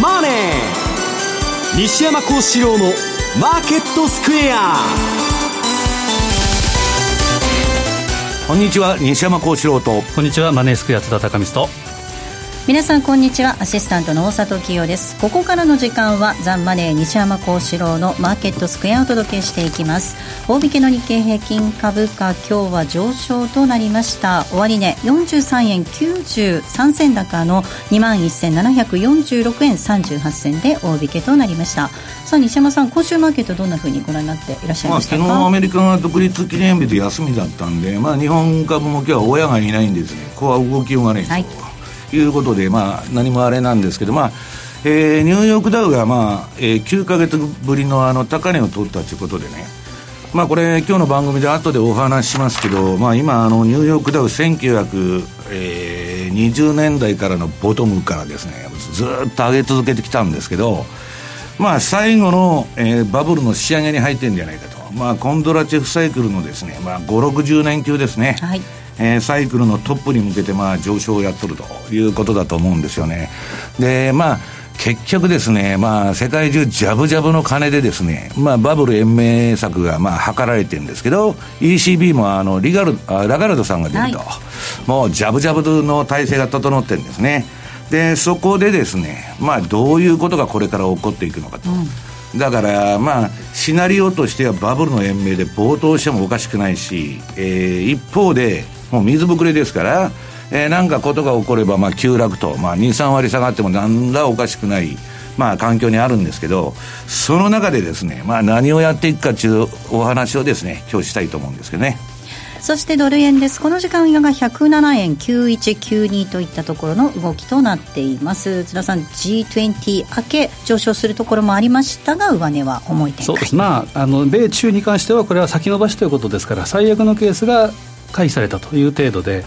マネー」西山幸四郎の「マーケットスクエア」こんにちは西山幸四郎と。こんにちはマネースクエア津田隆光と皆さんこんにちは。アシスタントの大里清です。ここからの時間はザンマネー西山幸四郎のマーケットスクエアをお届けしていきます。大引けの日経平均株価今日は上昇となりました。終値、ね、43円93銭高の2万1746円38銭で大引けとなりました。さあ西山さん今週マーケットどんなふうにご覧になっていらっしゃいましたか、まあ、昨日アメリカが独立記念日で休みだったんで、まあ、日本株も今日は親がいないんですね。ここは動きようがないはいいうことで、まあ、何もあれなんですけど、まあえー、ニューヨークダウが、まあえー、9か月ぶりのあの高値を取ったということでね、まあ、これ、今日の番組で後でお話ししますけど、まあ、今、あのニューヨークダウ1920年代からのボトムからですね、ずっと上げ続けてきたんですけど、まあ、最後の、えー、バブルの仕上げに入ってるんじゃないかと、まあ、コンドラチェフサイクルのですね、まあ、5、60年級ですね。はい。えー、サイクルのトップに向けてまあ上昇をやっとるということだと思うんですよね。で、まあ、結局ですね、まあ、世界中ジャブジャブの金でですね、まあ、バブル延命策がまあ図られてるんですけど、ECB もあのリガルあラガルドさんが出ると、はい、もうジャブジャブの体制が整ってるんですね。で、そこでですね、まあ、どういうことがこれから起こっていくのかと。うんだから、まあ、シナリオとしてはバブルの延命で暴騰してもおかしくないし、えー、一方で、もう水ぶくれですから、えー、なんかことが起これば、まあ、急落と、まあ、2、3割下がってもなんらおかしくない、まあ、環境にあるんですけど、その中でですね、まあ、何をやっていくかというお話をですね、今日したいと思うんですけどね。そしてドル円です。この時間が107円9192といったところの動きとなっています。津田さん、G20 明け上昇するところもありましたが、上値は重い展開そうです。まあ、あの、米中に関してはこれは先延ばしということですから、最悪のケースが回避されたという程度で、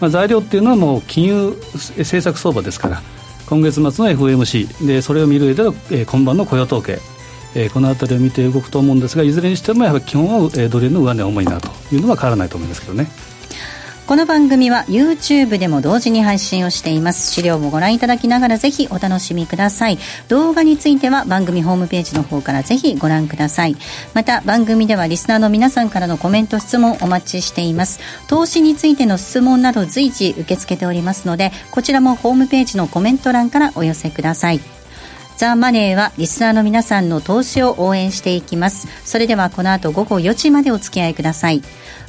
まあ、材料っていうのはもう金融政策相場ですから今月末の FOMC でそれを見る上での、えー、今晩の雇用統計、えー、この辺りを見て動くと思うんですがいずれにしてもやはり基本は、えー、ドル円の上値重いなというのは変わらないと思いますけどね。この番組は YouTube でも同時に配信をしています。資料もご覧いただきながらぜひお楽しみください。動画については番組ホームページの方からぜひご覧ください。また番組ではリスナーの皆さんからのコメント質問お待ちしています。投資についての質問など随時受け付けておりますのでこちらもホームページのコメント欄からお寄せください。ザ・マネーはリスナーの皆さんの投資を応援していきます。それではこの後午後4時までお付き合いください。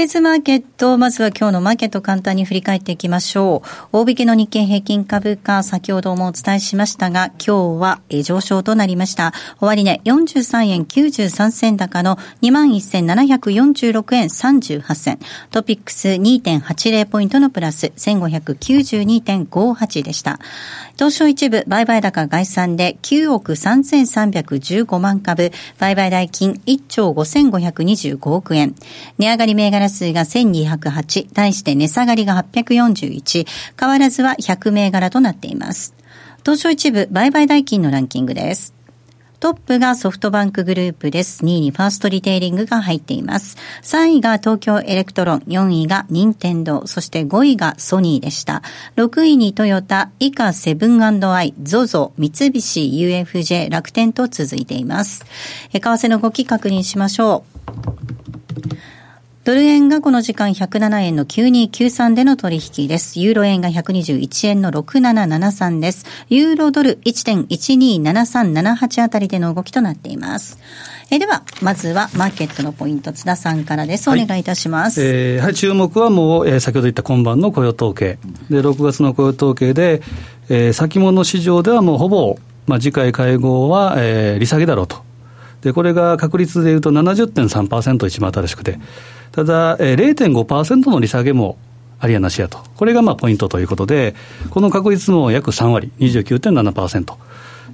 テレーズマーケット、まずは今日のマーケット簡単に振り返っていきましょう。大引けの日経平均株価、先ほどもお伝えしましたが、今日は上昇となりました。終値、ね、43円93銭高の21,746円38銭。トピックス2.80ポイントのプラス1592.58でした。東証一部、売買高概算で9億3315万株、売買代金1兆5525億円。値上がり銘柄数が1208、対して値下がりが841、変わらずは100銘柄となっています。東証一部売買代金のランキングです。トップがソフトバンクグループです。2位にファーストリテイリングが入っています。3位が東京エレクトロン、4位が任天堂、そして5位がソニーでした。6位にトヨタ、以下セブンアイ、 ZOZO、三菱、UFJ、楽天と続いています。え為替の動き確認しましょう。ドル円がこの時間107円の9293での取引です。ユーロ円が121円の6773です。ユーロドル1.127378あたりでの動きとなっています。えでは、まずはマーケットのポイント、津田さんからです。お願いいたします。はい、えー、はい、注目はもう、えー、先ほど言った今晩の雇用統計。で、6月の雇用統計で、えー、先物市場ではもうほぼ、まあ、次回会合は、えー、利下げだろうと。で、これが確率でいうと70.3%一番新しくて、ただ、えー、0.5%の利下げもありやなしやと、これがまあポイントということで、この確率も約3割、29.7%。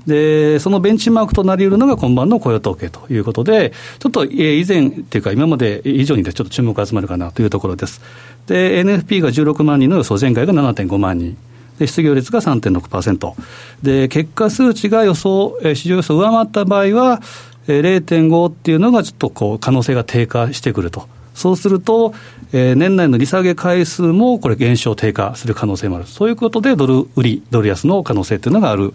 で、そのベンチマークとなり得るのが今晩の雇用統計ということで、ちょっと以前っていうか、今まで以上にちょっと注目が集まるかなというところです。で、NFP が16万人の予想、前回が7.5万人。で失業率が3.6%。で、結果数値が予想、市場予想を上回った場合は、0.5っていうのがちょっとこう可能性が低下してくると。そうすると、えー、年内の利下げ回数もこれ、減少、低下する可能性もある、そういうことでドル売り、ドル安の可能性というのがある、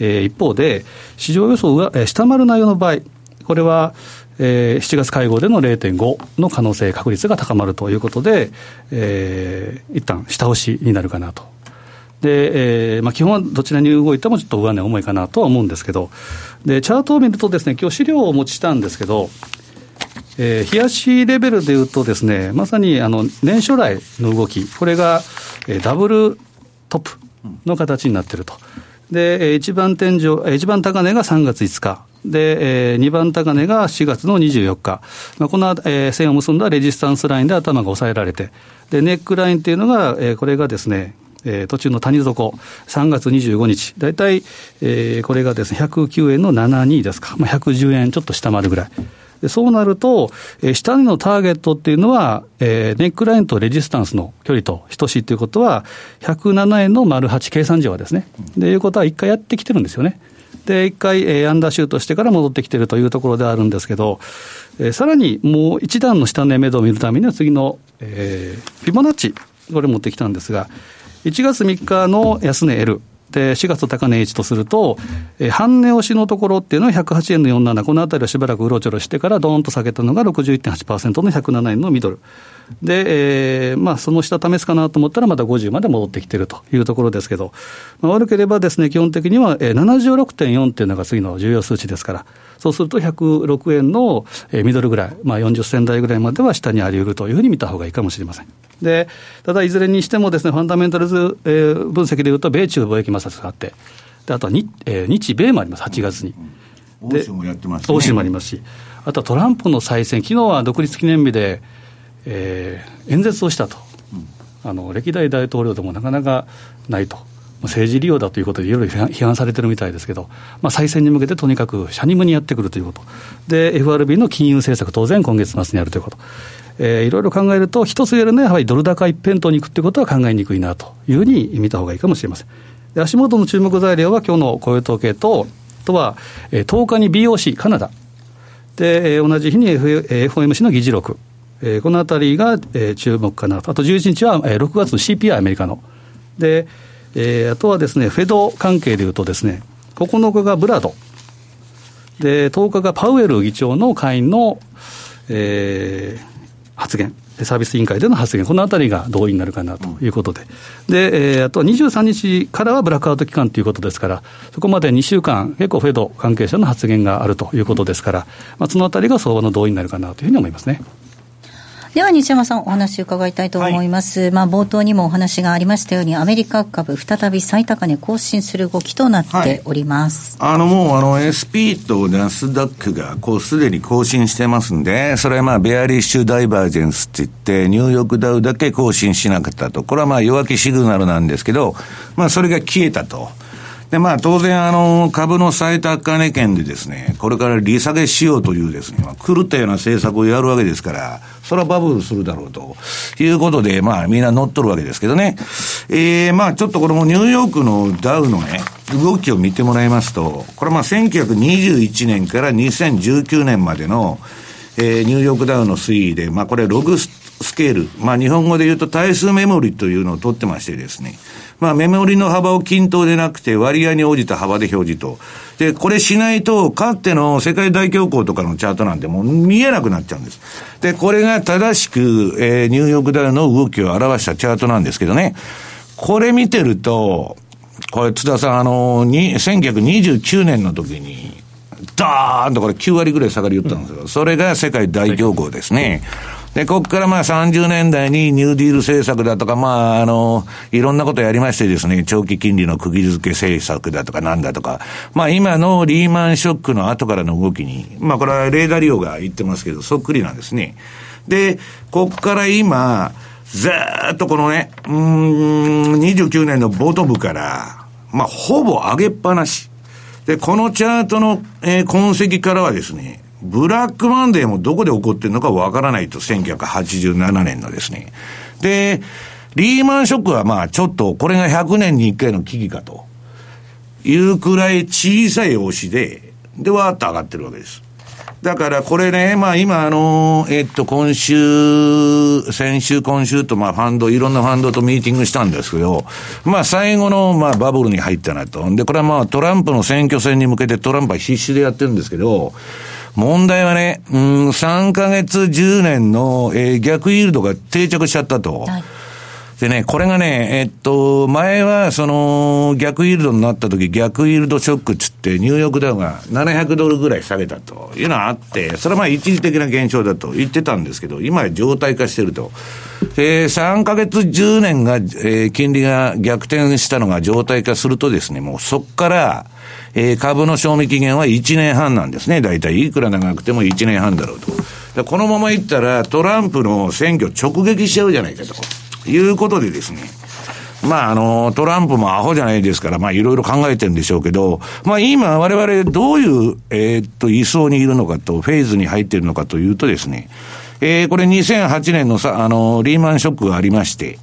えー、一方で、市場予想が、えー、下回る内容の場合、これは、えー、7月会合での0.5の可能性、確率が高まるということで、えー、一旦下押しになるかなと。で、えーまあ、基本はどちらに動いてもちょっと上値重いかなとは思うんですけど、でチャートを見るとです、ね、今日資料をお持ちしたんですけど、えー、冷やしレベルでいうとですね、まさにあの年初来の動き、これが、えー、ダブルトップの形になっていると。で、一番天井、一番高値が3月5日。で、えー、2番高値が4月の24日。まあ、この、えー、線を結んだレジスタンスラインで頭が抑えられて、で、ネックラインっていうのが、えー、これがですね、えー、途中の谷底、3月25日、大体、えー、これがですね、109円の72ですか、まあ、110円ちょっと下回るぐらい。でそうなると、えー、下値のターゲットっていうのは、えー、ネックラインとレジスタンスの距離と等しいということは、107円の丸8計算上はですね、でいうことは一回やってきてるんですよね。で、一回、えー、アンダーシュートしてから戻ってきてるというところであるんですけど、えー、さらにもう一段の下値目処を見るためには、次の、えー、フィボナッチ、これ持ってきたんですが、1月3日の安値 L、で、4月高値 H とすると、えー、半値押しのところっていうのは108円の47、このあたりをしばらくうろちょろしてから、どーんと下げたのが61.8%の107円のミドル。で、えー、まあ、その下試すかなと思ったら、また50まで戻ってきてるというところですけど、まあ、悪ければですね、基本的には、えー、76.4っていうのが次の重要数値ですから、そうすると106円の、えー、ミドルぐらい、まあ、40銭台ぐらいまでは下にあり得るというふうに見た方がいいかもしれません。で、ただいずれにしてもですね、ファンダメンタルズ、えー、分析でいうと、米中貿易摩擦があって、であとは日,、えー、日米もあります、8月に。欧州もやってます、ね、欧州もありますし、あとはトランプの再選、昨日は独立記念日で、えー、演説をしたと、あの歴代大統領でもなかなかないと。政治利用だということでいろいろ批判されてるみたいですけど、まあ、再選に向けてとにかくシャニムにやってくるということ、で、FRB の金融政策、当然今月末にやるということ、えー、いろいろ考えると、一つ言えるのは、やはりドル高一辺倒にいくということは考えにくいなというふうに見たほうがいいかもしれません。足元の注目材料は、今日の雇用統計と、あとは、えー、10日に BOC、カナダ、で、えー、同じ日に、F FOMC の議事録、えー、このあたりが、えー、注目かなと、あと11日は、えー、6月の CPI、アメリカの。で、えー、あとはですね、フェド関係でいうとですね、9日がブラド、で、10日がパウエル議長の会員の、えー、発言、サービス委員会での発言、このあたりが同意になるかなということで、で、えー、あと23日からはブラックアウト期間ということですから、そこまで2週間、結構フェド関係者の発言があるということですから、まあ、そのあたりが相場の同意になるかなというふうに思いますね。では西山さん、お話伺いたいと思います。はい、まあ、冒頭にもお話がありましたように、アメリカ株、再び最高値更新する動きとなっております。はい、あの、もう、あの、SP とナスダックが、こう、すでに更新してますんで、それはまあ、ベアリッシュダイバージェンスって言って、ニューヨークダウだけ更新しなかったと。これはまあ、弱気シグナルなんですけど、まあ、それが消えたと。で、まあ、当然、あの、株の最高値圏でですね、これから利下げしようというですね、まあ、狂ったような政策をやるわけですから、それはバブルするだろうということで、まあ、みんな乗っとるわけですけどね。えー、まあ、ちょっとこれもニューヨークのダウのね、動きを見てもらいますと、これまあ1921年から2019年までの、えー、ニューヨークダウの推移で、まあこれログスケール、まあ日本語で言うと対数メモリというのを取ってましてですね、まあメモリの幅を均等でなくて割合に応じた幅で表示と。で、これしないと、かっての世界大恐慌とかのチャートなんてもう見えなくなっちゃうんです。で、これが正しく、えー、ニューヨークダウの動きを表したチャートなんですけどね、これ見てると、これ津田さん、あの、に、1929年の時に、ダーンとこれ9割ぐらい下がり言ったんですよ。それが世界大恐慌ですね。で、ここからまあ30年代にニューディール政策だとか、まあ、あの、いろんなことやりましてですね、長期金利の釘付け政策だとかなんだとか、まあ今のリーマンショックの後からの動きに、まあこれはレーダー利用が言ってますけど、そっくりなんですね。で、ここから今、ずっとこのね、うん、29年のボトムから、まあほぼ上げっぱなし。で、このチャートの、えー、痕跡からはですね、ブラックマンデーもどこで起こってるのかわからないと、1987年のですね。で、リーマンショックはまあちょっと、これが100年に1回の危機かというくらい小さい押しで、で、わーっと上がってるわけです。だからこれね、まあ今あの、えっと、今週、先週、今週とまあファンド、いろんなファンドとミーティングしたんですけど、まあ最後のまあバブルに入ったなと。で、これはまあトランプの選挙戦に向けてトランプは必死でやってるんですけど、問題はね、うん、3ヶ月10年の、えー、逆イールドが定着しちゃったと。はいでね、これがね、えっと、前は、その、逆イールドになった時、逆イールドショックっつって、ニューヨークダウが700ドルぐらい下げたというのがあって、それはまあ一時的な現象だと言ってたんですけど、今は状態化してると。えー、3ヶ月10年が、えー、金利が逆転したのが状態化するとですね、もうそこから、えー、株の賞味期限は1年半なんですね。大体いくら長くても1年半だろうと。このままいったらトランプの選挙直撃しちゃうじゃないかと。いうことでですね。まあ、あの、トランプもアホじゃないですから、まあ、いろいろ考えてるんでしょうけど、まあ、今、我々、どういう、えー、っと、位相にいるのかと、フェーズに入っているのかというとですね、えー、これ2008年のさ、あの、リーマンショックがありまして、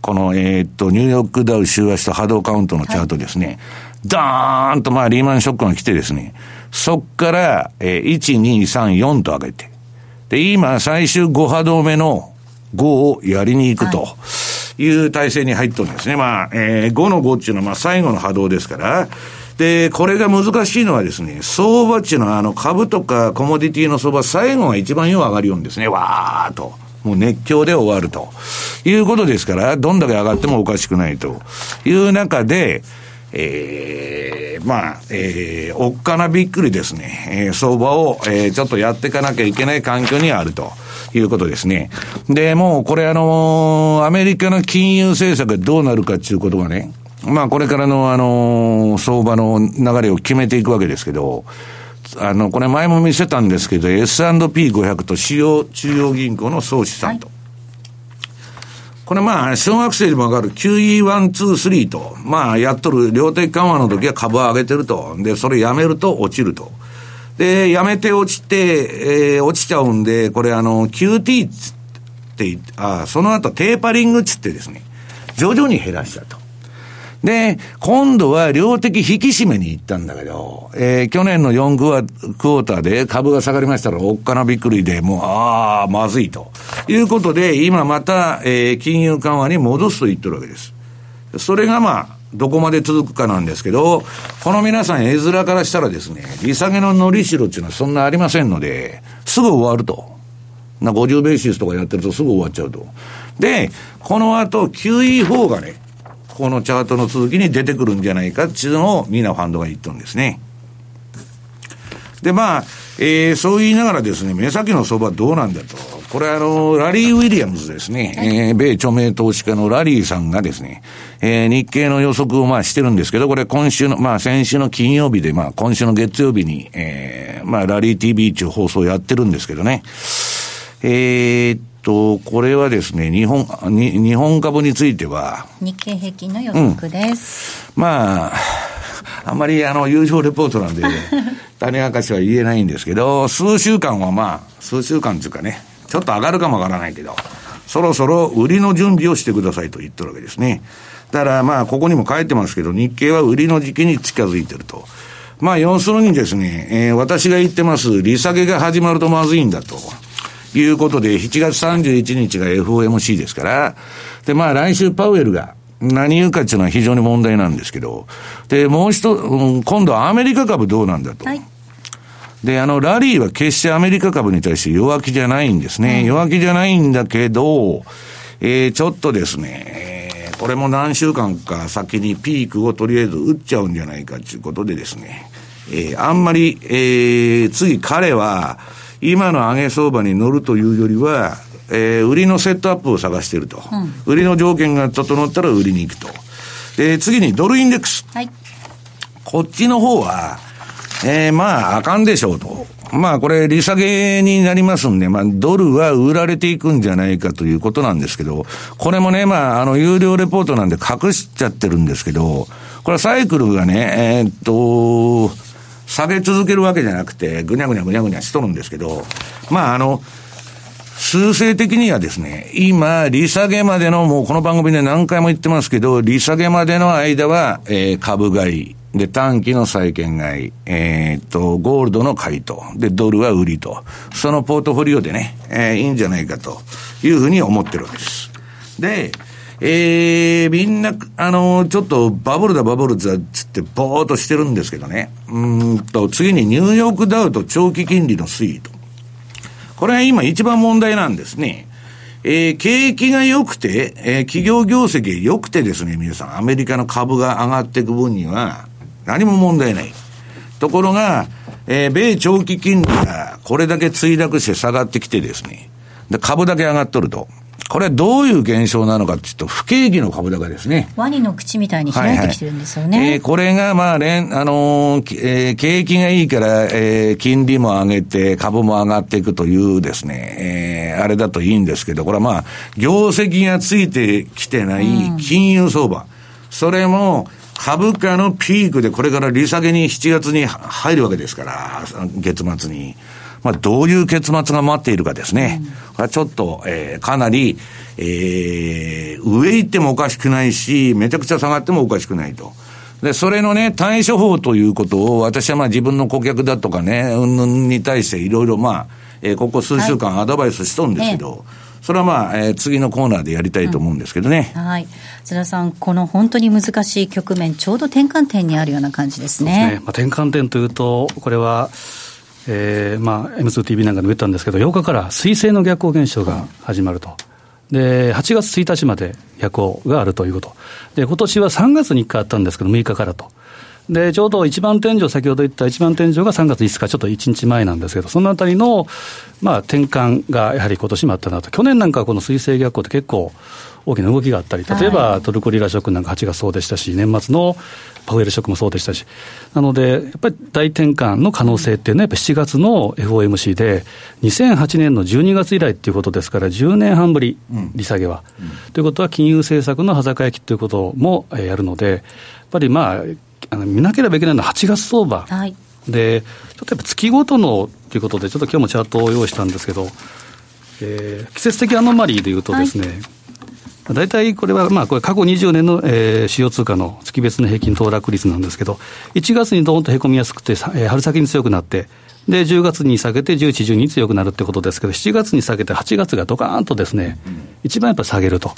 この、えー、っと、ニューヨークダウ週足と波動カウントのチャートですね、はい、ダーンと、まあ、リーマンショックが来てですね、そっから、えー、1、2、3、4と上げて、で、今、最終5波動目の、5をやりに行くとい。う体制に入ってるんですね。まあ、えー、5の5っていうのはまあ最後の波動ですから、で、これが難しいのはですね、相場っていうのはあの株とかコモディティの相場、最後が一番よう上がるようんですね。わーっと。もう熱狂で終わると。いうことですから、どんだけ上がってもおかしくないという中で、えー、まあ、えー、おっかなびっくりですね、えー、相場を、えー、ちょっとやっていかなきゃいけない環境にあると。いうことですね。で、もうこれあのアメリカの金融政策がどうなるかっていうことがね、まあこれからのあの相場の流れを決めていくわけですけど、あの、これ前も見せたんですけど、S&P500 と主要中央銀行の総資産と。これまあ、小学生でもわかる QE123 と、まあ、やっとる量的緩和の時は株を上げてると。で、それやめると落ちると。で、やめて落ちて、えー、落ちちゃうんで、これあの、QT つって、あその後テーパリングっつってですね、徐々に減らしたと。で、今度は量的引き締めに行ったんだけど、えー、去年の4クォーターで株が下がりましたら、おっかなびっくりで、もう、ああ、まずいと。いうことで、今また、えー、金融緩和に戻すと言ってるわけです。それがまあ、どこまで続くかなんですけど、この皆さん絵面からしたらですね、利下げののりしろっていうのはそんなありませんので、すぐ終わると。な、50ベーシスとかやってるとすぐ終わっちゃうと。で、この後 QE4 がね、このチャートの続きに出てくるんじゃないかっていうのをみんなファンドが言ってるんですね。で、まあ、えー、そう言いながらですね、目先の相場どうなんだと。これあの、ラリー・ウィリアムズですね、えー、米著名投資家のラリーさんがですね、えー、日経の予測をまあしてるんですけど、これ今週の、まあ先週の金曜日で、まあ今週の月曜日に、えー、まあラリー TV っていう放送やってるんですけどね、えー、っと、これはですね、日本、に日本株については、日経平均の予測です。うん、まあ、あんまりあの、優勝レポートなんで、種明かしは言えないんですけど、数週間はまあ、数週間というかね、ちょっと上がるかもわからないけど、そろそろ売りの準備をしてくださいと言ってるわけですね。だからまあ、ここにも書いてますけど、日経は売りの時期に近づいてると。まあ、要するにですね、えー、私が言ってます、利下げが始まるとまずいんだと。いうことで、7月31日が FOMC ですから、で、まあ来週パウエルが何言うかっていうのは非常に問題なんですけど、で、もう一つ、うん、今度はアメリカ株どうなんだと。はいで、あの、ラリーは決してアメリカ株に対して弱気じゃないんですね。うん、弱気じゃないんだけど、えー、ちょっとですね、えー、これも何週間か先にピークをとりあえず打っちゃうんじゃないかということでですね、えー、あんまり、えー、次彼は、今の上げ相場に乗るというよりは、えー、売りのセットアップを探していると、うん、売りの条件が整ったら売りに行くと。で、次にドルインデックス。はい、こっちの方は、えー、まあ、あかんでしょうと。まあ、これ、利下げになりますんで、まあ、ドルは売られていくんじゃないかということなんですけど、これもね、まあ、あの、有料レポートなんで隠しちゃってるんですけど、これはサイクルがね、えー、っと、下げ続けるわけじゃなくて、ぐにゃぐにゃぐにゃぐにゃしとるんですけど、まあ、あの、数勢的にはですね、今、利下げまでの、もうこの番組で何回も言ってますけど、利下げまでの間は、えー、株買い、で、短期の債券買い、えー、っと、ゴールドの買いと、で、ドルは売りと、そのポートフォリオでね、えー、いいんじゃないかというふうに思ってるわけです。で、えー、みんな、あの、ちょっとバブルだバブルだっつってぼーっとしてるんですけどね。うんと、次にニューヨークダウと長期金利の推移と。これは今一番問題なんですね。えー、景気が良くて、えー、企業業績が良くてですね、皆さん、アメリカの株が上がっていく分には、何も問題ない。ところが、えー、米長期金利がこれだけ墜落して下がってきてですね、で株だけ上がっとると。これはどういう現象なのかっていうと、不景気の株高ですね。ワニの口みたいに開いてきてるんですよね。はいはい、えー、これが、まあ、連、あのー、えー、景気がいいから、えー、金利も上げて、株も上がっていくというですね、えー、あれだといいんですけど、これはまあ、業績がついてきてない金融相場。うん、それも、株価のピークでこれから利下げに7月に入るわけですから、月末に。まあ、どういう結末が待っているかですね。うん、これはちょっと、えー、かなり、えー、上行ってもおかしくないし、めちゃくちゃ下がってもおかしくないと。で、それのね、対処法ということを、私はまあ自分の顧客だとかね、うんぬんに対していろいろまあ、えー、ここ数週間アドバイスしとるんですけど、はいそれはまあ、えー、次のコーナーでやりたいと思うんですけどね。うん、はい。津田さん、この本当に難しい局面、ちょうど転換点にあるような感じですね。すねまあ、転換点というと、これは、えーまあ、M2TV なんかでも言ったんですけど、8日から水星の逆行現象が始まると。で、8月1日まで逆行があるということ。で、今年は3月に1回あったんですけど、6日からと。で、ちょうど一番天井、先ほど言った一番天井が3月5日、ちょっと1日前なんですけど、そのあたりの、まあ、転換がやはり今年もあったなと。去年なんかはこの水星逆行って結構大きな動きがあったり、例えばトルコリラショックなんか8月そうでしたし、年末のパウエルショックもそうでしたし、なので、やっぱり大転換の可能性っていうのは、やっぱ7月の FOMC で、2008年の12月以来っていうことですから、10年半ぶり、利下げは。うん。うん、ということは、金融政策の裸焼きということもやるので、やっぱりまあ、あの見なければいけないのは8月相場。はい。で、ちょっとやっぱ月ごとのということで、ちょっと今日もチャートを用意したんですけど、えー、季節的アノマリーでいうとですね、はい大体これは、まあ、これ過去20年の、えー、主要通貨の月別の平均騰落率なんですけど、1月にどーんとへこみやすくて、えー、春先に強くなって、で、10月に下げて、11、12に強くなるってことですけど、7月に下げて、8月がドカーンとですね、一番やっぱ下げると。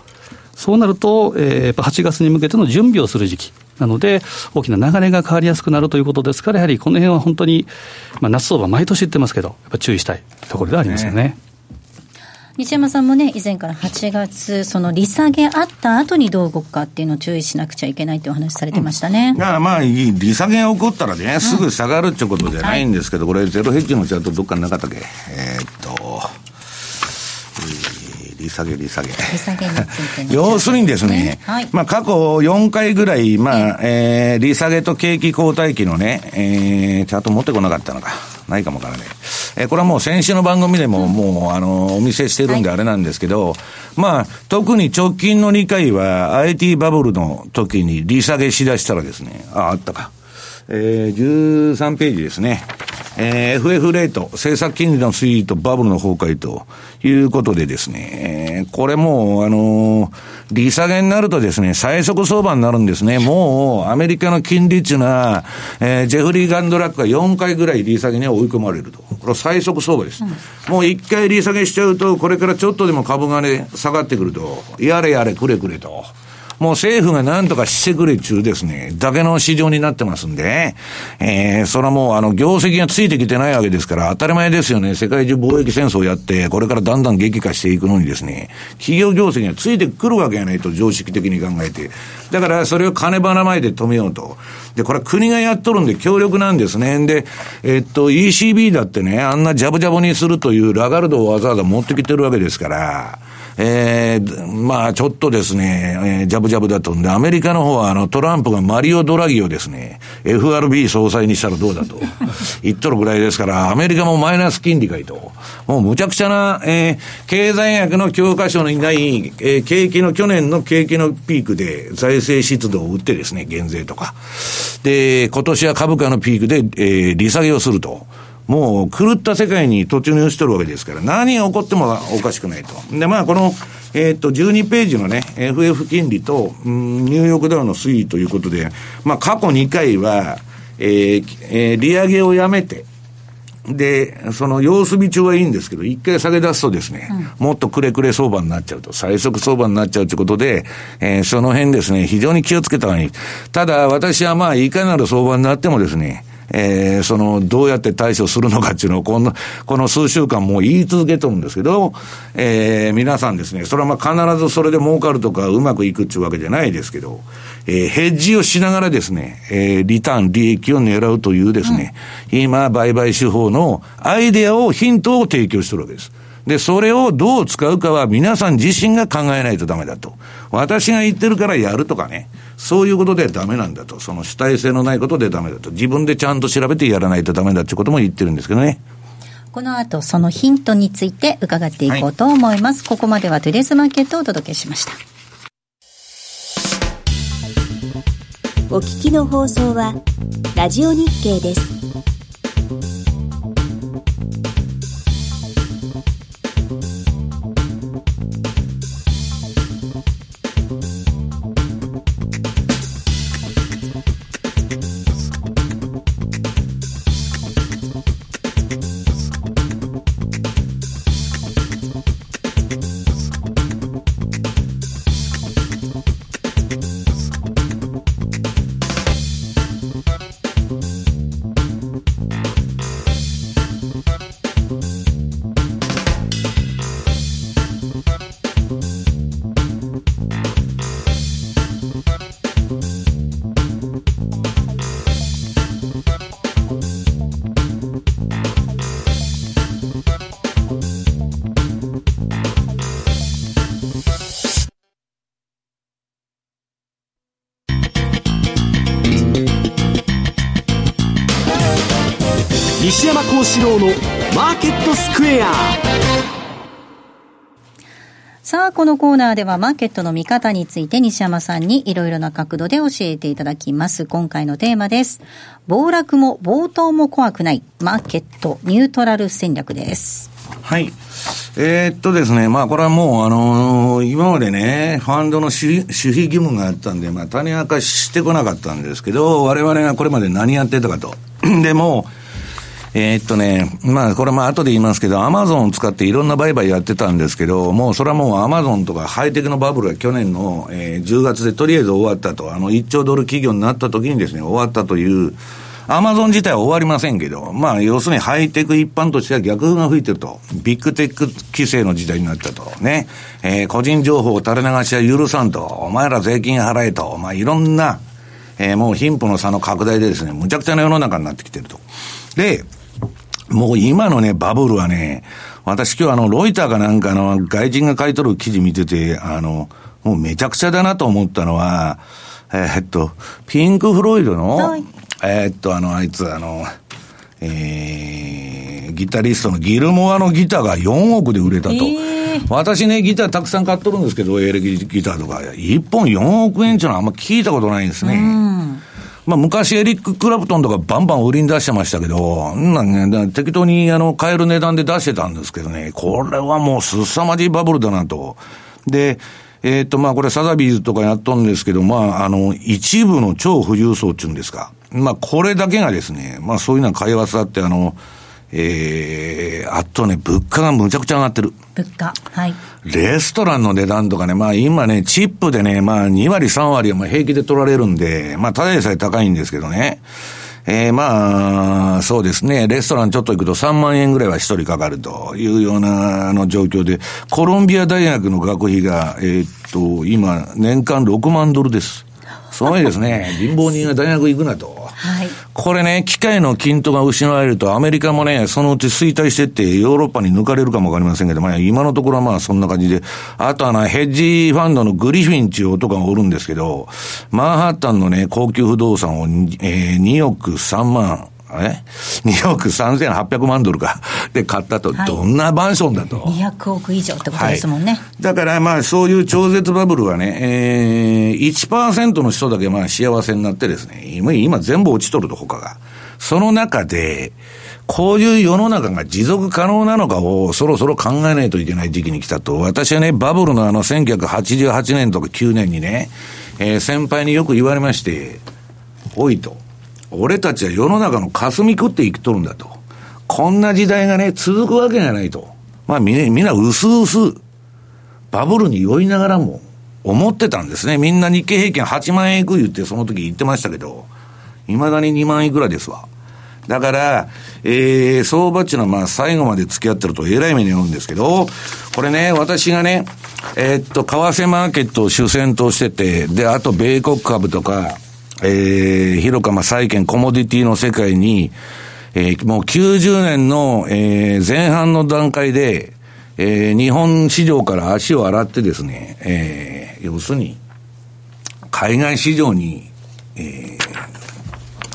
そうなると、えー、やっぱ8月に向けての準備をする時期。なので、大きな流れが変わりやすくなるということですから、やはりこの辺は本当に、まあ、夏相場、毎年言ってますけど、やっぱ注意したいところではありますよね。ね西山さんもね、以前から8月、その利下げあった後にどう動くかっていうのを注意しなくちゃいけないってお話されてましたね。うん、だからまあ、利下げが起こったらね、すぐ下がるってことじゃないんですけど、これ、ゼロヘッジのチャートどっかになかったっけ？えー、っと、利下げ、利下げ。利下げについて、要するにですね、はい、まあ過去4回ぐらい、まあ、えー、利下げと景気後退期のね、えー、チャート持ってこなかったのか。ないかもわからない。えー、これはもう先週の番組でももう、あの、お見せしてるんであれなんですけど、はい、まあ、特に直近の2回は IT バブルの時に利下げしだしたらですね、あ、あったか。えー、13ページですね。えー、FF レート、政策金利の推移とバブルの崩壊ということでですね、これもう、あのー、利下げになるとですね、最速相場になるんですね。もう、アメリカの金利っていうのは、えー、ジェフリー・ガンドラックが4回ぐらい利下げに追い込まれると。これ最速相場です。うん、もう1回利下げしちゃうと、これからちょっとでも株がね、下がってくると、やれやれくれくれと。もう政府が何とかしてくれっちゅうですね、だけの市場になってますんで、えー、それはもうあの、業績がついてきてないわけですから、当たり前ですよね。世界中貿易戦争をやって、これからだんだん激化していくのにですね、企業業績がついてくるわけがないと、常識的に考えて。だから、それを金ばらまいて止めようと。で、これは国がやっとるんで強力なんですね。で、えっと、ECB だってね、あんなジャブジャブにするというラガルドをわざわざ持ってきてるわけですから、えー、まあちょっとですね、えー、ジャブジャブだとんで、アメリカの方はあのトランプがマリオ・ドラギをですね、FRB 総裁にしたらどうだと 言っとるぐらいですから、アメリカもマイナス金利かいと。もうむちゃくちゃな、えー、経済学の教科書にない、えー、景気の、去年の景気のピークで財政出動を打ってですね、減税とか。で、今年は株価のピークで、えー、利下げをすると。もう狂った世界に突入してるわけですから、何が起こってもおかしくないと。で、まあ、この、えっ、ー、と、12ページのね、FF 金利と、うん、ニューヨークダウの推移ということで、まあ、過去2回は、えー、えー、利上げをやめて、で、その様子見中はいいんですけど、一回下げ出すとですね、うん、もっとくれくれ相場になっちゃうと、最速相場になっちゃうということで、えー、その辺ですね、非常に気をつけた方がいい。ただ、私はまあ、いかなる相場になってもですね、えー、その、どうやって対処するのかっていうのを、この、この数週間もう言い続けてるんですけど、えー、皆さんですね、それはまあ必ずそれで儲かるとかうまくいくっていうわけじゃないですけど、えー、ヘッジをしながらですね、えー、リターン、利益を狙うというですね、うん、今、売買手法のアイデアを、ヒントを提供してるわけです。で、それをどう使うかは皆さん自身が考えないとダメだと。私が言ってるからやるとかね。そういうことでダメなんだと。その主体性のないことでダメだと。自分でちゃんと調べてやらないとダメだってことも言ってるんですけどね。この後、そのヒントについて伺っていこうと思います。はい、ここまではトゥデスマーケットをお届けしました。お聞きの放送は、ラジオ日経です。幸四郎のマーケットスクエアさあ、このコーナーではマーケットの見方について西山さんにいろいろな角度で教えていただきます。今回のテーマです。暴落も暴騰も怖くないマーケットニュートラル戦略です。はい。えー、っとですね、まあこれはもう、あのー、今までね、ファンドの守秘義務があったんで、まあ種明かししてこなかったんですけど、我々がこれまで何やってたかと。でも、えー、っとね、まあ、これも後で言いますけど、アマゾンを使っていろんな売買やってたんですけど、もうそれはもうアマゾンとかハイテクのバブルが去年の、えー、10月でとりあえず終わったと、あの1兆ドル企業になった時にですね、終わったという、アマゾン自体は終わりませんけど、まあ、要するにハイテク一般としては逆風が吹いてると。ビッグテック規制の時代になったと。ね。えー、個人情報を垂れ流しは許さんと。お前ら税金払えと。まあ、いろんな、えー、もう貧富の差の拡大でですね、むちゃくちゃな世の中になってきてると。で、もう今のね、バブルはね、私今日あの、ロイターかなんかの外人が書いとる記事見てて、あの、もうめちゃくちゃだなと思ったのは、えー、っと、ピンク・フロイドの、えー、っと、あの、あいつ、あの、えー、ギタリストのギルモアのギターが4億で売れたと。えー、私ね、ギターたくさん買っとるんですけど、エレキギターとか、1本4億円っていうのはあんま聞いたことないんですね。まあ、昔エリック・クラプトンとかバンバン売りに出してましたけど、なんね、適当にあの買える値段で出してたんですけどね、これはもうすさまじいバブルだなと。で、えっ、ー、と、まあ、これサザビーズとかやっとんですけど、まあ、あの、一部の超富裕層っていうんですか。まあ、これだけがですね、まあ、そういうのは会話さって、あの、えー、あとね、物価がむちゃくちゃ上がってる。物価。はい。レストランの値段とかね、まあ今ね、チップでね、まあ2割3割はまあ平気で取られるんで、まあただでさえ高いんですけどね。えー、まあ、そうですね。レストランちょっと行くと3万円ぐらいは一人かかるというような、あの、状況で、コロンビア大学の学費が、えー、っと、今、年間6万ドルです。すごいですね。貧乏人が大学行くなと。はい。これね、機械の均等が失われると、アメリカもね、そのうち衰退してって、ヨーロッパに抜かれるかもわかりませんけど、まあ、今のところはまあ、そんな感じで、あとはな、ヘッジファンドのグリフィンっていう男がおるんですけど、マンハッタンのね、高級不動産を、えー、2億3万、え ?2 億3800万ドルか。で買ったと、どんなマンションだと？200億以上ってことですもんね。はい、だからまあそういう超絶バブルはね、えー、1%の人だけまあ幸せになってですね、今今全部落ちとると他が。その中で、こういう世の中が持続可能なのかをそろそろ考えないといけない時期に来たと。私はね、バブルのあの1988年とか9年にね、えー、先輩によく言われまして、おいと。俺たちは世の中の霞食って生きとるんだと。こんな時代がね、続くわけがないと。まあみみんな薄々、バブルに酔いながらも、思ってたんですね。みんな日経平均8万円いく言ってその時言ってましたけど、未だに2万いくらですわ。だから、えー、相場っていうのはまあ最後まで付き合ってると偉い目に遭うんですけど、これね、私がね、えー、っと、為替マーケットを主戦としてて、で、あと米国株とか、えー、広かま債券コモディティの世界に、えー、もう90年の、えー、前半の段階で、えー、日本市場から足を洗ってですね、えー、要するに、海外市場に、えー、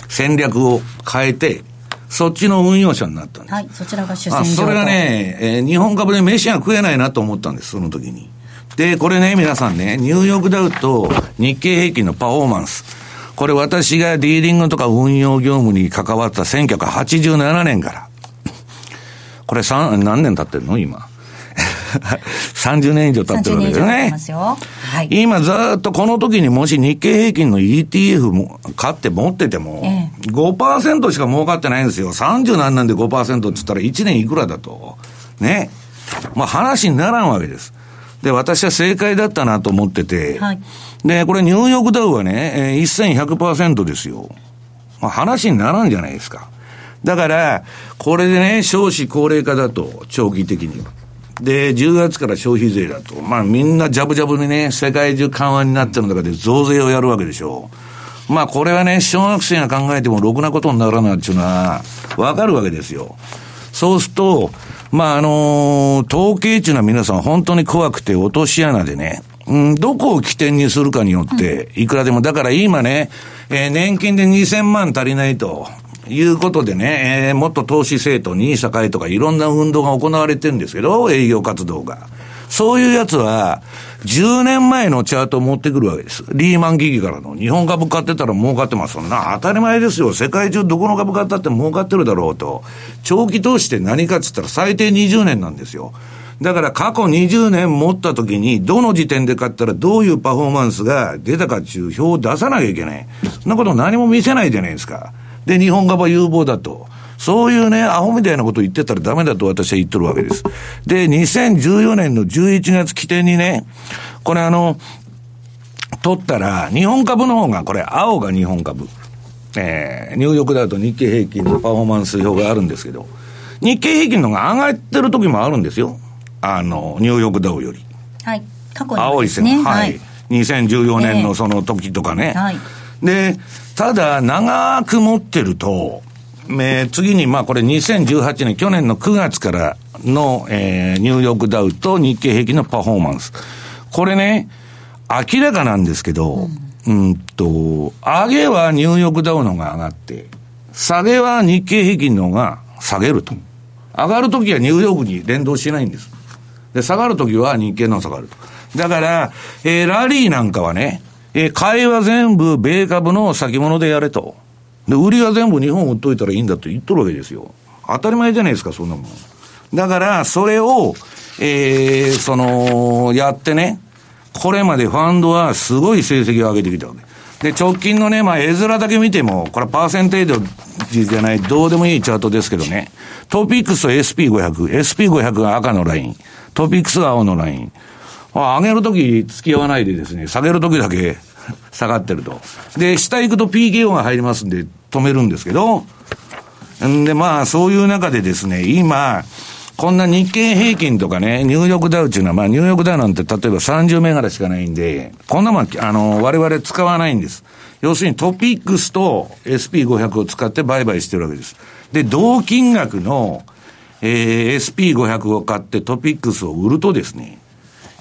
戦略を変えて、そっちの運用者になったんです。はい、そちらが主戦場それがね、えー、日本株で飯が食えないなと思ったんです、その時に。で、これね、皆さんね、ニューヨークダウと日経平均のパフォーマンス。これ私がディーリングとか運用業務に関わった1987年から。これ何年経ってるの？今。30年以上経ってるわけですよね。はい、今ずっとこの時にもし日経平均の ETF も買って持ってても、5%しか儲かってないんですよ。30何年で5%って言ったら1年いくらだと。ね。まあ話にならんわけです。で、私は正解だったなと思ってて、はい、で、これニューヨークダウはねえ、1100%ですよ。まあ、話にならんじゃないですか。だから、これでね、少子高齢化だと、長期的には。で、10月から消費税だと。まあみんなジャブジャブにね、世界中緩和になってる中で増税をやるわけでしょう。まあこれはね、小学生が考えてもろくなことにならないっていうのは、わかるわけですよ。そうすると、まああのー、統計っていうのは皆さん本当に怖くて落とし穴でね、うん、どこを起点にするかによって、いくらでも、だから今ね、えー、年金で2000万足りないと。いうことでね、えー、もっと投資政党、任社会とかいろんな運動が行われてるんですけど、営業活動が。そういうやつは、10年前のチャートを持ってくるわけです。リーマン危機からの。日本株買ってたら儲かってますそんな当たり前ですよ。世界中どこの株買ったって儲かってるだろうと。長期投資って何かって言ったら最低20年なんですよ。だから過去20年持った時に、どの時点で買ったらどういうパフォーマンスが出たかっていう表を出さなきゃいけない。そんなこと何も見せないじゃないですか。で、日本株は有望だと。そういうね、アホみたいなこと言ってたらダメだと私は言ってるわけです。で、2014年の11月起点にね、これあの、取ったら、日本株の方が、これ青が日本株。えー、ニューヨークダウと日経平均のパフォーマンス表があるんですけど、日経平均のが上がってる時もあるんですよ。あの、ニューヨークダウより。はい。過去に、ね、青い線、はい。はい、2014年のその時とかね。えー、はい。で、ただ、長く持ってると、えー、次に、まあこれ2018年、去年の9月からの、えー、ニューヨークダウと日経平均のパフォーマンス。これね、明らかなんですけど、うん、うんと、上げはニューヨークダウの方が上がって、下げは日経平均の方が下げると。上がるときはニューヨークに連動しないんです。で、下がるときは日経の下がると。だから、えー、ラリーなんかはね、えー、買いは全部米株の先物でやれと。で、売りは全部日本売っといたらいいんだと言っとるわけですよ。当たり前じゃないですか、そんなもん。だから、それを、えー、その、やってね、これまでファンドはすごい成績を上げてきたわけ。で、直近のね、まあ、絵面だけ見ても、これパーセンテージじゃない、どうでもいいチャートですけどね、トピックスと SP500、SP500 が赤のライン、トピックスが青のライン。上げるとき付き合わないでですね、下げるときだけ 下がってると。で、下行くと PKO が入りますんで止めるんですけど、んで、まあ、そういう中でですね、今、こんな日経平均とかね、ニューヨークダウっていうのは、まあ、ニューヨークダウなんて例えば30銘柄しかないんで、こんなもん、あの、我々使わないんです。要するにトピックスと SP500 を使って売買してるわけです。で、同金額の、えー、SP500 を買ってトピックスを売るとですね、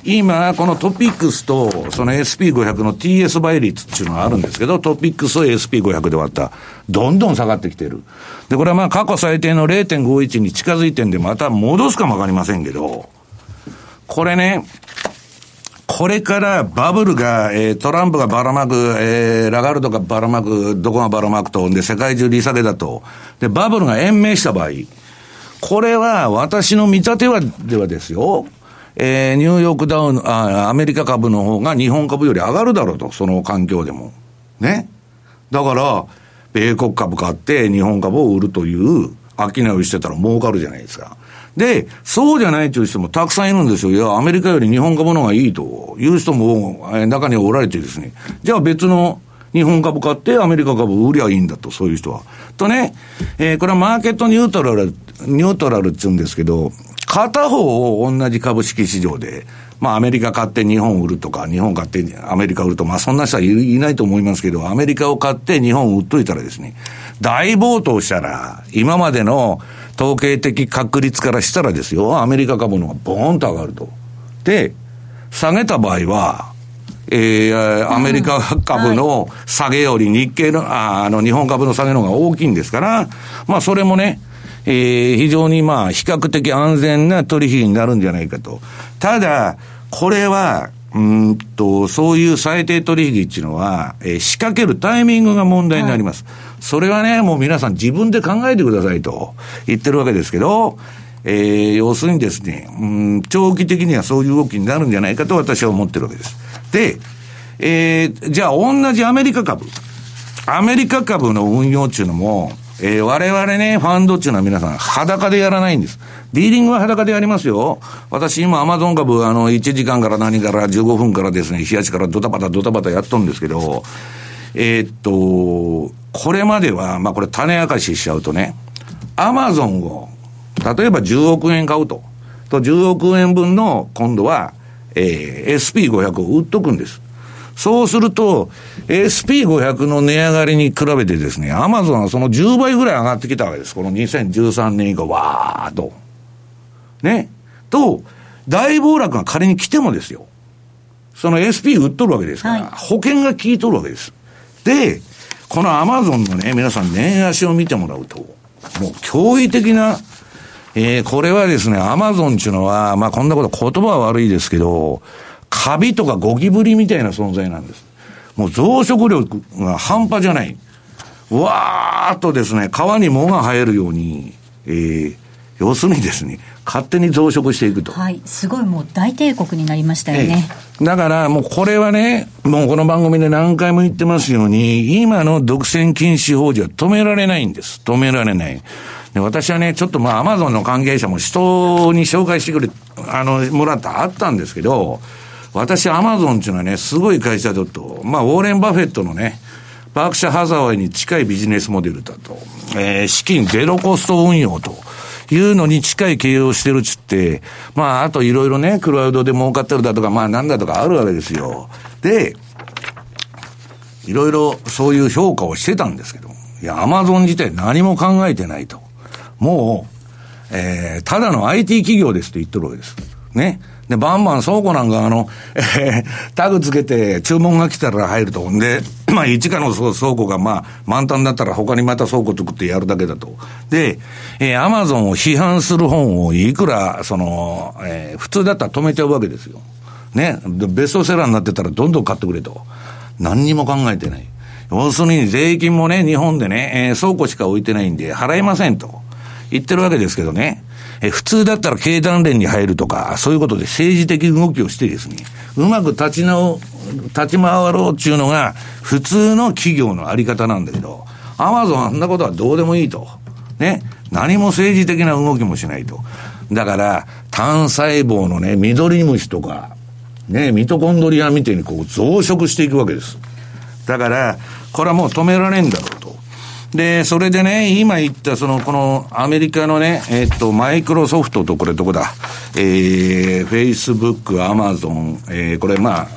今、このトピックスと、その SP500 の TS 倍率っていうのがあるんですけど、トピックスを SP500 で割った。どんどん下がってきてる。で、これはまあ過去最低の0.51に近づいてんで、また戻すかもわかりませんけど、これね、これからバブルが、えー、トランプがばらまく、えー、ラガルドがばらまく、どこがばらまくと、で、世界中利下げだと。で、バブルが延命した場合、これは私の見立ては、ではですよ、えー、ニューヨークダウンあ、アメリカ株の方が日本株より上がるだろうと、その環境でも。ね。だから、米国株買って日本株を売るという商いをしてたら儲かるじゃないですか。で、そうじゃないという人もたくさんいるんですよ。いや、アメリカより日本株の方がいいという人も中にはおられてですね。じゃあ別の日本株買ってアメリカ株売りゃいいんだと、そういう人は。とね、えー、これはマーケットニュートラル、ニュートラルって言うんですけど、片方を同じ株式市場で、まあアメリカ買って日本売るとか、日本買ってアメリカ売ると、まあそんな人はいないと思いますけど、アメリカを買って日本売っといたらですね、大暴騰したら、今までの統計的確率からしたらですよ、アメリカ株のがボーンと上がると。で、下げた場合は、えー、アメリカ株の下げより日経の、あの、日本株の下げの方が大きいんですから、まあそれもね、えー、非常にまあ、比較的安全な取引になるんじゃないかと。ただ、これは、うんと、そういう最低取引っていうのは、えー、仕掛けるタイミングが問題になります。はい、それはね、もう皆さん自分で考えてくださいと言ってるわけですけど、えー、要するにですね、うん、長期的にはそういう動きになるんじゃないかと私は思ってるわけです。で、えー、じゃあ同じアメリカ株。アメリカ株の運用っていうのも、えー、我々ね、ファンドっていうのは皆さん裸でやらないんです。ディーリングは裸でやりますよ。私今アマゾン株、あの、1時間から何から15分からですね、日足からドタバタドタバタやっとんですけど、えー、っと、これまでは、まあこれ種明かししちゃうとね、アマゾンを、例えば10億円買うと。と10億円分の今度は、えー、SP500 を売っとくんです。そうすると、SP500 の値上がりに比べてですね、アマゾンはその10倍ぐらい上がってきたわけです。この2013年以降、わーっと。ね。と、大暴落が仮に来てもですよ。その SP 売っとるわけですから、はい、保険が効いとるわけです。で、このアマゾンのね、皆さん年足を見てもらうと、もう驚異的な、えー、これはですね、アマゾンっていうのは、まあこんなこと言葉は悪いですけど、カビとかゴキブリみたいな存在なんです。もう増殖力が半端じゃない。わーっとですね、皮に藻が生えるように、えー、要するにですね、勝手に増殖していくと。はい。すごいもう大帝国になりましたよね。だからもうこれはね、もうこの番組で何回も言ってますように、今の独占禁止法事は止められないんです。止められない。で私はね、ちょっとまあアマゾンの関係者も人に紹介してくれ、あの、もらったあったんですけど、私、アマゾンっていうのはね、すごい会社だと、まあ、ウォーレン・バフェットのね、バークシャ・ハザワイに近いビジネスモデルだと、えー、資金ゼロコスト運用というのに近い経営をしてるっつって、まあ、あといろいろね、クラウドで儲かってるだとか、まあ、なんだとかあるわけですよ。で、いろいろそういう評価をしてたんですけど、いや、アマゾン自体何も考えてないと。もう、えー、ただの IT 企業ですって言ってるわけです。ね。で、バンバン倉庫なんかあの、えー、タグつけて注文が来たら入ると。んで、まあ一家の倉庫がまあ満タンだったら他にまた倉庫作ってやるだけだと。で、えー、アマゾンを批判する本をいくら、その、えー、普通だったら止めちゃうわけですよ。ね。ベストセラーになってたらどんどん買ってくれと。何にも考えてない。要するに税金もね、日本でね、えー、倉庫しか置いてないんで払いませんと言ってるわけですけどね。え普通だったら経団連に入るとか、そういうことで政治的動きをしてですね、うまく立ち直、立ち回ろうっていうのが普通の企業のあり方なんだけど、アマゾンあんなことはどうでもいいと。ね。何も政治的な動きもしないと。だから、単細胞のね、緑虫とか、ね、ミトコンドリアみたいにこう増殖していくわけです。だから、これはもう止められんだろう。で、それでね、今言ったその、このアメリカのね、えっと、マイクロソフトとこれどこだ？えー、フェイスブック、アマゾン、えー、これま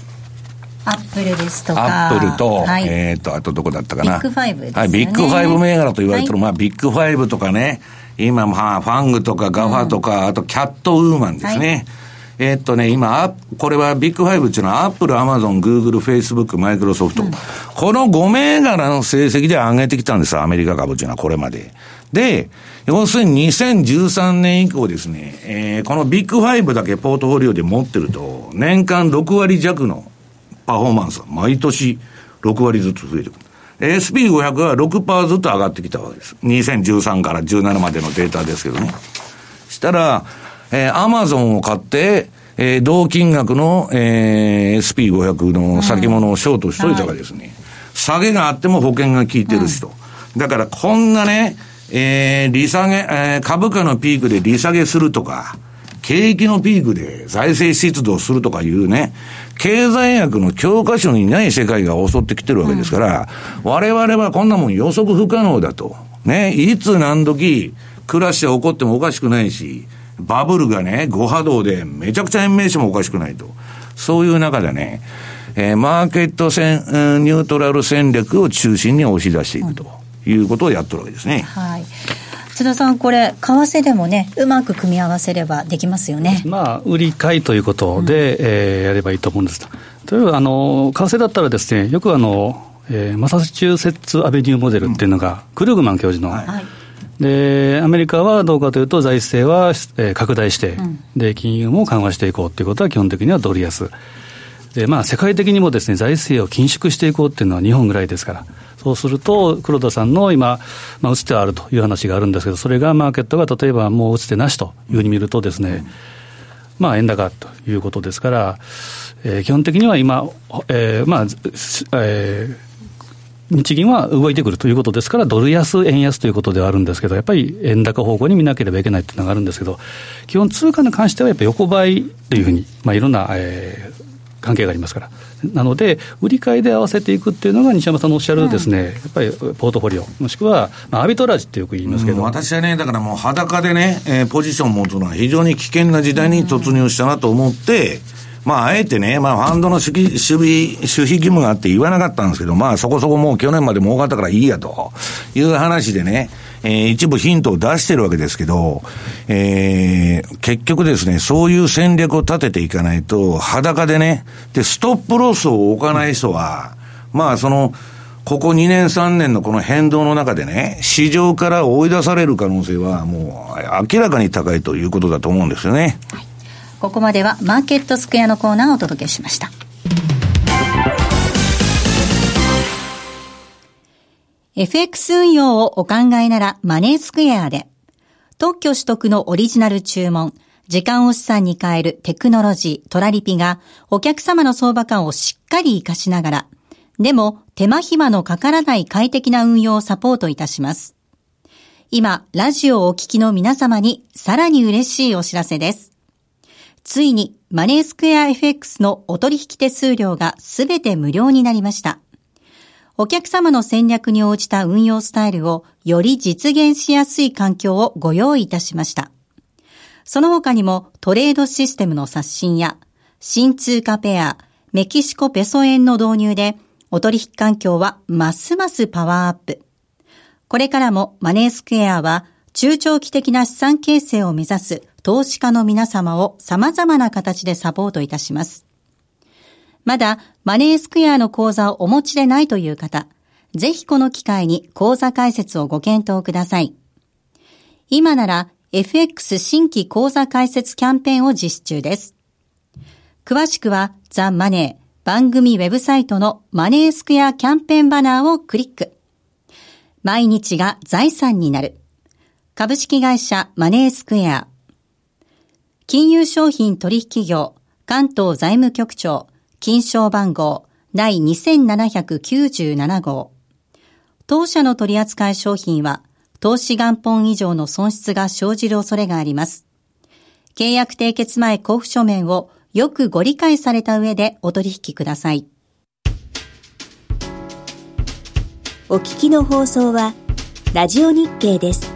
あ、アップルですとか。アップルと、はい、えっ、と、あとどこだったかな？ビッグファイブですね。はい、ビッグファイブ銘柄と言われてる、はい、まあ、ビッグファイブとかね、今、まあ、 FANGとか GAFA とか、うん、あとキャットウーマンですね。はいえー、っとね、今、これはビッグファイブっていうのは、アップル、アマゾン、グーグル、フェイスブック、マイクロソフト。この5銘柄の成績で上げてきたんです、アメリカ株っていうのは、これまで。で、要するに2013年以降ですね、えー、このビッグファイブだけポートフォリオで持ってると、年間6割弱のパフォーマンスが毎年6割ずつ増えてくる。SP500 は6%ずつ上がってきたわけです。2013から17までのデータですけどね。したら、えー、アマゾンを買って、えー、同金額の、えー、SP500 の先物をショートしといたわけですね。はい、下げがあっても保険が効いてるしと。だからこんなね、えー、利下げ、えー、株価のピークで利下げするとか、景気のピークで財政出動するとかいうね、経済学の教科書にない世界が襲ってきてるわけですから、うん、我々はこんなもん予測不可能だと。ね、いつ何時、暮らして起こってもおかしくないし、バブルがね、誤波動でめちゃくちゃ延命してもおかしくないと。そういう中でね、えー、マーケット戦、ニュートラル戦略を中心に押し出していくということをやってるわけですね。はい。津田さん、これ、為替でもね、うまく組み合わせればできますよね。まあ、売り買いということで、うん、えー、やればいいと思うんです。例えば、あの、為替だったらですね、よくあの、えー、マサチューセッツアベニューモデルっていうのが、うん、クルーグマン教授の、はいで、アメリカはどうかというと、財政は、えー、拡大して、うん、で、金融も緩和していこうということは基本的にはドル安。で、まあ、世界的にもですね、財政を緊縮していこうっていうのは日本ぐらいですから。そうすると、黒田さんの今、まあ、打つ手はあるという話があるんですけど、それがマーケットが例えばもう打つ手なしというふうに見るとですね、うん、まあ、円高ということですから、えー、基本的には今、えー、まあ、えー、日銀は動いてくるということですから、ドル安、円安ということではあるんですけど、やっぱり円高方向に見なければいけないというのがあるんですけど、基本、通貨に関してはやっぱり横ばいというふうに、まあ、いろんな、えー、関係がありますから。なので、売り買いで合わせていくっていうのが、西山さんのおっしゃるですね、うん、やっぱりポートフォリオ、もしくは、まあ、アビトラージってよく言いますけど、私はね、だからもう裸でね、えー、ポジション持つのは非常に危険な時代に突入したなと思って、うんまあ、あえてね、まあ、ファンドの守秘、守秘義務があって言わなかったんですけど、まあ、そこそこもう去年まで儲かったからいいやという話でね、えー、一部ヒントを出してるわけですけど、えー、結局ですね、そういう戦略を立てていかないと、裸でね、で、ストップロスを置かない人は、まあ、その、ここ2年3年のこの変動の中でね、市場から追い出される可能性はもう明らかに高いということだと思うんですよね。はいここまではマーケットスクエアのコーナーをお届けしました。FX 運用をお考えならマネースクエアで、特許取得のオリジナル注文、時間を資産に変えるテクノロジー、トラリピがお客様の相場感をしっかり活かしながら、でも手間暇のかからない快適な運用をサポートいたします。今、ラジオをお聞きの皆様にさらに嬉しいお知らせです。ついにマネースクエア FX のお取引手数料がすべて無料になりました。お客様の戦略に応じた運用スタイルをより実現しやすい環境をご用意いたしました。その他にもトレードシステムの刷新や新通貨ペア、メキシコペソ円の導入でお取引環境はますますパワーアップ。これからもマネースクエアは中長期的な資産形成を目指す投資家の皆様を様々な形でサポートいたします。まだマネースクエアの講座をお持ちでないという方、ぜひこの機会に講座開設をご検討ください。今なら FX 新規講座開設キャンペーンを実施中です。詳しくはザ・マネー番組ウェブサイトのマネースクエアキャンペーンバナーをクリック。毎日が財産になる。株式会社マネースクエア。金融商品取引業関東財務局長金賞番号第2797号。当社の取扱い商品は投資元本以上の損失が生じる恐れがあります。契約締結前交付書面をよくご理解された上でお取引ください。お聞きの放送は、ラジオ日経です。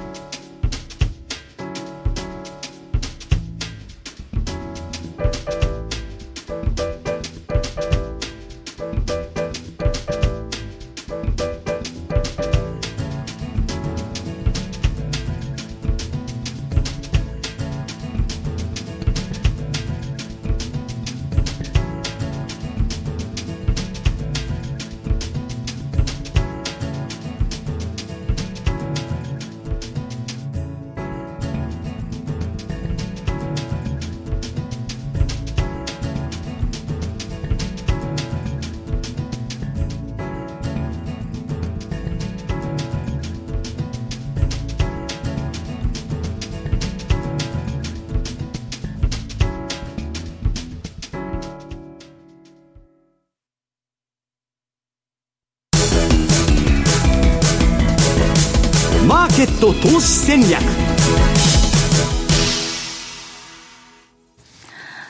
投資戦略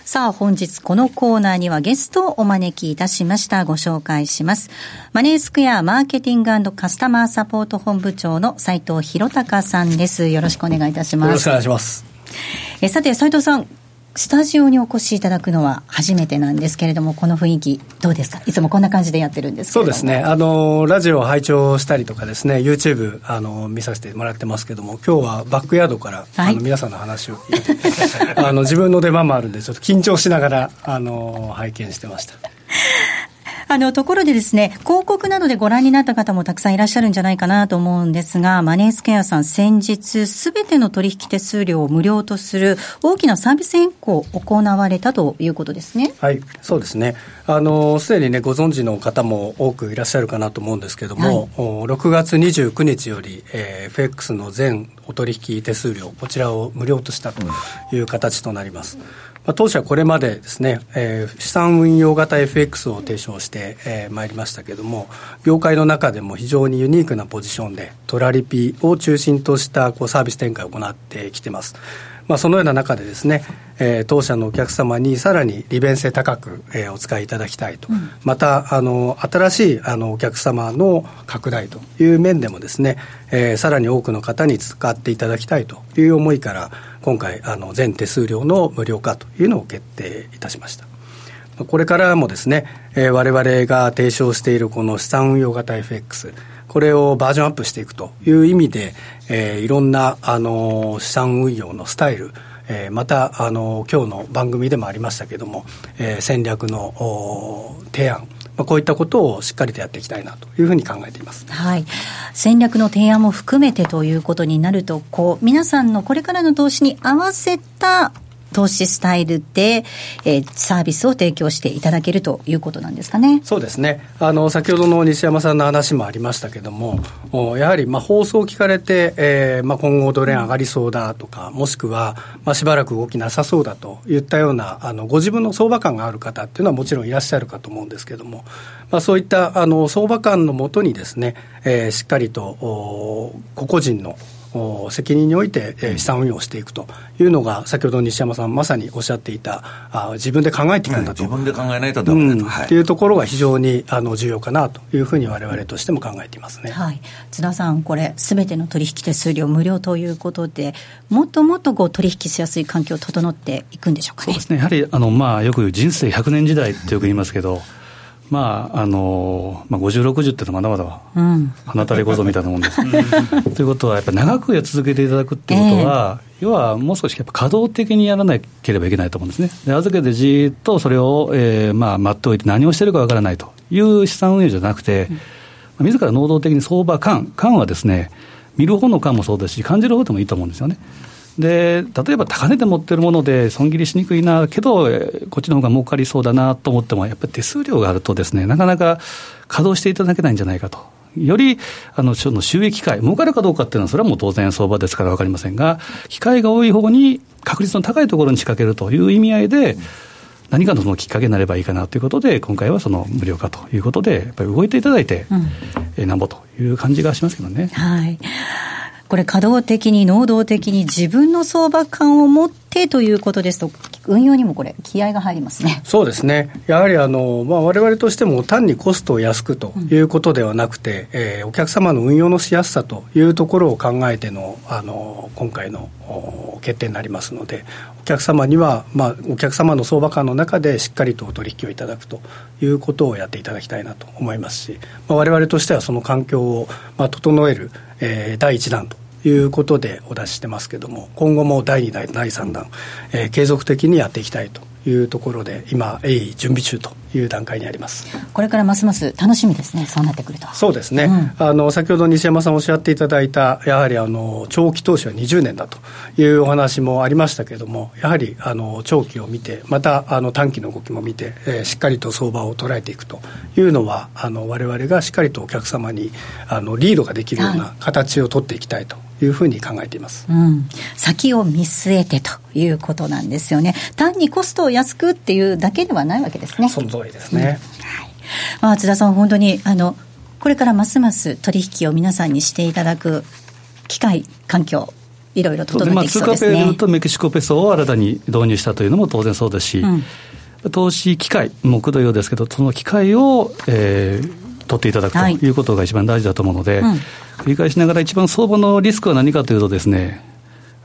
さあ、本日このコーナーにはゲストをお招きいたしました。ご紹介します。マネースクエアマーケティングカスタマーサポート本部長の斉藤博隆さんです。よろしくお願いいたします。よろしくお願いします。えさて、斉藤さん、スタジオにお越しいただくのは初めてなんですけれども、この雰囲気、どうですか、いつもこんな感じでやってるんですそうですね、あのラジオを拝聴したりとかですね、YouTube あの見させてもらってますけども、今日はバックヤードから、はい、あの皆さんの話を聞いて、あの自分の出番もあるんで、ちょっと緊張しながらあの拝見してました。あの、ところでですね、広告などでご覧になった方もたくさんいらっしゃるんじゃないかなと思うんですが、マネースケアさん先日、すべての取引手数料を無料とする大きなサービス変更を行われたということですね。はい、そうですね。あの、すでにね、ご存知の方も多くいらっしゃるかなと思うんですけども、はい、6月29日より、えー、FX の全お取引手数料、こちらを無料としたという形となります。うんまあ、当社はこれまでですね、えー、資産運用型 FX を提唱してま、えー、いりましたけれども、業界の中でも非常にユニークなポジションで、トラリピを中心としたこうサービス展開を行ってきてます。まあ、そのような中でですね、えー、当社のお客様にさらに利便性高く、えー、お使いいただきたいと、うん、またあの新しいあのお客様の拡大という面でもですね、えー、さらに多くの方に使っていただきたいという思いから今回あの全手数料の無料化というのを決定いたしました。これからもですね、えー、我々が提唱しているこの資産運用型 FX これをバージョンアップしていくという意味で、えー、いろんな、あの資産運用のスタイル、えー、また、あの今日の番組でもありましたけども、えー、戦略の提案、まあ、こういったことをしっかりとやっていきたいなというふうに考えています、はい、戦略の提案も含めてということになるとこう皆さんのこれからの投資に合わせた投資スタイルで、えー、サービスを提供していただけるということなんですかね。そうですね。あの、先ほどの西山さんの話もありましたけども、やはり、まあ、放送を聞かれて、えー、まあ、今後ドル円上がりそうだとか、もしくは、まあ、しばらく動きなさそうだといったような、あの、ご自分の相場感がある方っていうのはもちろんいらっしゃるかと思うんですけども、まあ、そういった、あの、相場感のもとにですね、えー、しっかりと、個々人の責任において、えー、資産運用をしていくというのが、先ほど西山さん、まさにおっしゃっていた、あ自分で考えていくんだと、自分で考えないとだめだと、うん。はい、いうところが非常にあの重要かなというふうに、われわれとしても考えていますね、はい、津田さん、これ、すべての取引手数料無料ということで、もっともっとこう取引しやすい環境整っていくんでしょうか、ね、そうですね、やはりあの、まあ、よく言う人生100年時代ってよく言いますけど、まああのまあ、50、60っていうのはまだまだ放たれ小僧みたいなもんです。ということは、やっぱり長く続けていただくっていうことは、えー、要はもう少しやっぱ稼働的にやらなければいけないと思うんですね。で預けてじっとそれを、えーまあ、待っておいて何をしてるかわからないという資産運用じゃなくて、うん、自ら能動的に相場感、感はですね、見る方の感もそうですし、感じる方でもいいと思うんですよね。で例えば高値で持ってるもので損切りしにくいな、けど、こっちの方が儲かりそうだなと思っても、やっぱり手数料があるとですね、なかなか稼働していただけないんじゃないかと。よりあのその収益機会、儲かるかどうかっていうのは、それはもう当然相場ですから分かりませんが、機会が多い方に確率の高いところに仕掛けるという意味合いで、何かのそのきっかけになればいいかなということで、今回はその無料化ということで、やっぱり動いていただいて、うん、えなんぼという感じがしますけどね。はいこれ、稼働的に、能動的に自分の相場感を持ってということですと、運用にもこれ、気合が入りますね。そうですね、やはりあの、まあ、われとしても、単にコストを安くということではなくて、うん、えー、お客様の運用のしやすさというところを考えての、あの今回の決定になりますので、お客様には、まあ、お客様の相場感の中でしっかりとお取引をいただくということをやっていただきたいなと思いますし、まあ、我々としてはその環境を、まあ、整える、えー、第1弾ということでお出ししてますけども、今後も第2弾、第3弾、えー、継続的にやっていきたいというところで、今、鋭意準備中という段階にあります。これからますます楽しみですね、そうなってくると。そうですね、うん、あの先ほど西山さんおっしゃっていただいた、やはりあの長期投資は20年だというお話もありましたけれども、やはりあの長期を見て、またあの短期の動きも見て、えー、しっかりと相場を捉えていくというのは、われわれがしっかりとお客様にあのリードができるような形を取っていきたいというふうに考えています、うん、先を見据えてということなんですよね。単にコストを安くっていうだけではないわけですね。その通りですね。うん、はい。まあ、津田さん、本当に、あの、これからますます取引を皆さんにしていただく機会、環境、いろいろ整ってきそうですね。まあ、通貨ペルとメキシコペソを新たに導入したというのも当然そうですし、うん、投資機会、目度用ですけど、その機会を、えー、取っていただくということが一番大事だと思うので、はいうん、繰り返しながら一番相場のリスクは何かというとですね、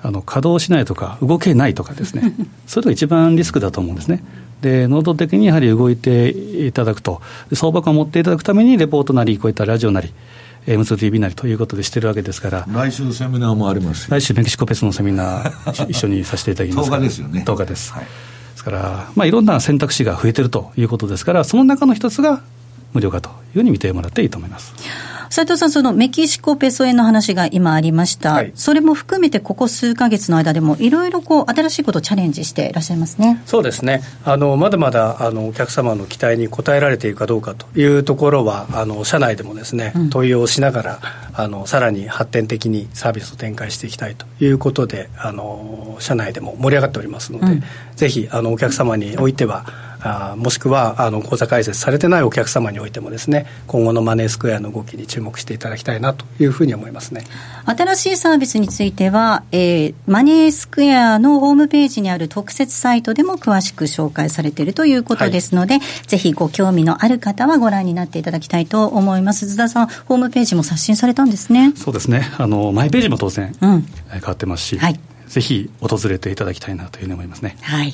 あの稼働しないとか、動けないとかですね、それが一番リスクだと思うんですね。で、能動的にやはり動いていただくと、相場感を持っていただくために、レポートなり、こういったラジオなり、M2TV なりということでしてるわけですから、来週セミナーもあります来週、メキシコペスのセミナー、一緒にさせていただきます10日ですよね。10日です。はい、ですから、まあ、いろんな選択肢が増えてるということですから、その中の一つが無料化というふうに見てもらっていいと思います。斉藤さん、そのメキシコペソ円の話が今ありました、はい、それも含めてここ数か月の間でも、いろいろこう新しいことをチャレンジしていらっしゃいますね。そうですね、あのまだまだあのお客様の期待に応えられているかどうかというところは、あの社内でもですね、問いをしながら、あのさらに発展的にサービスを展開していきたいということで、あの社内でも盛り上がっておりますので、うん、ぜひあのお客様においては、あもしくはあの口座開設されてないお客様においてもですね今後のマネースクエアの動きに注目していただきたいなというふうに思いますね。新しいサービスについては、えー、マネースクエアのホームページにある特設サイトでも詳しく紹介されているということですので、はい、ぜひご興味のある方はご覧になっていただきたいと思います。津田さんホームページも刷新されたんですね。そうですね。あのマイページも当然、うん、変わってますし、はいぜひ訪れていただきたいなというふうに思いますね。はい。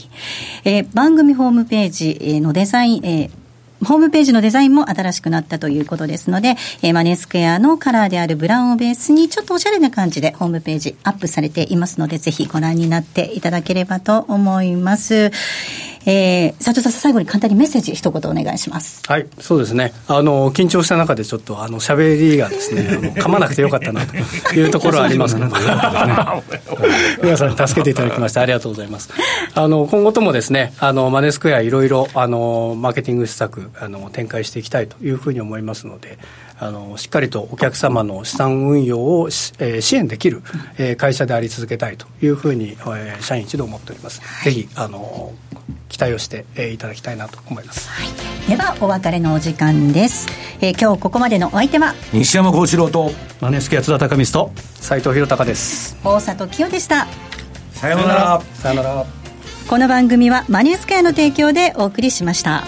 えー、番組ホームページのデザイン、えーホームページのデザインも新しくなったということですので、えー、マネースクエアのカラーであるブラウンをベースにちょっとおしゃれな感じでホームページアップされていますので、ぜひご覧になっていただければと思います。えー、佐藤さん、最後に簡単にメッセージ、一言お願いします。はい、そうですね。あの、緊張した中でちょっと、あの、喋りがですね、あの噛まなくてよかったなというところはありますけど、皆さん助けていただきましてありがとうございます。あの、今後ともですね、あの、マネースクエアいろいろ、あの、マーケティング施策、あの、展開していきたいというふうに思いますので、あのしっかりとお客様の資産運用を、えー、支援できる、えー、会社であり続けたいというふうに、えー、社員一同思っております。ぜひあの期待をして、えー、いただきたいなと思います、はい、ではお別れのお時間です、えー、今日ここまでのお相手は？西山幸四郎とマネスケ津田隆光と斉藤博隆です。大里清でした。さようなら。さようなら。この番組はマネースクエアの提供でお送りしました。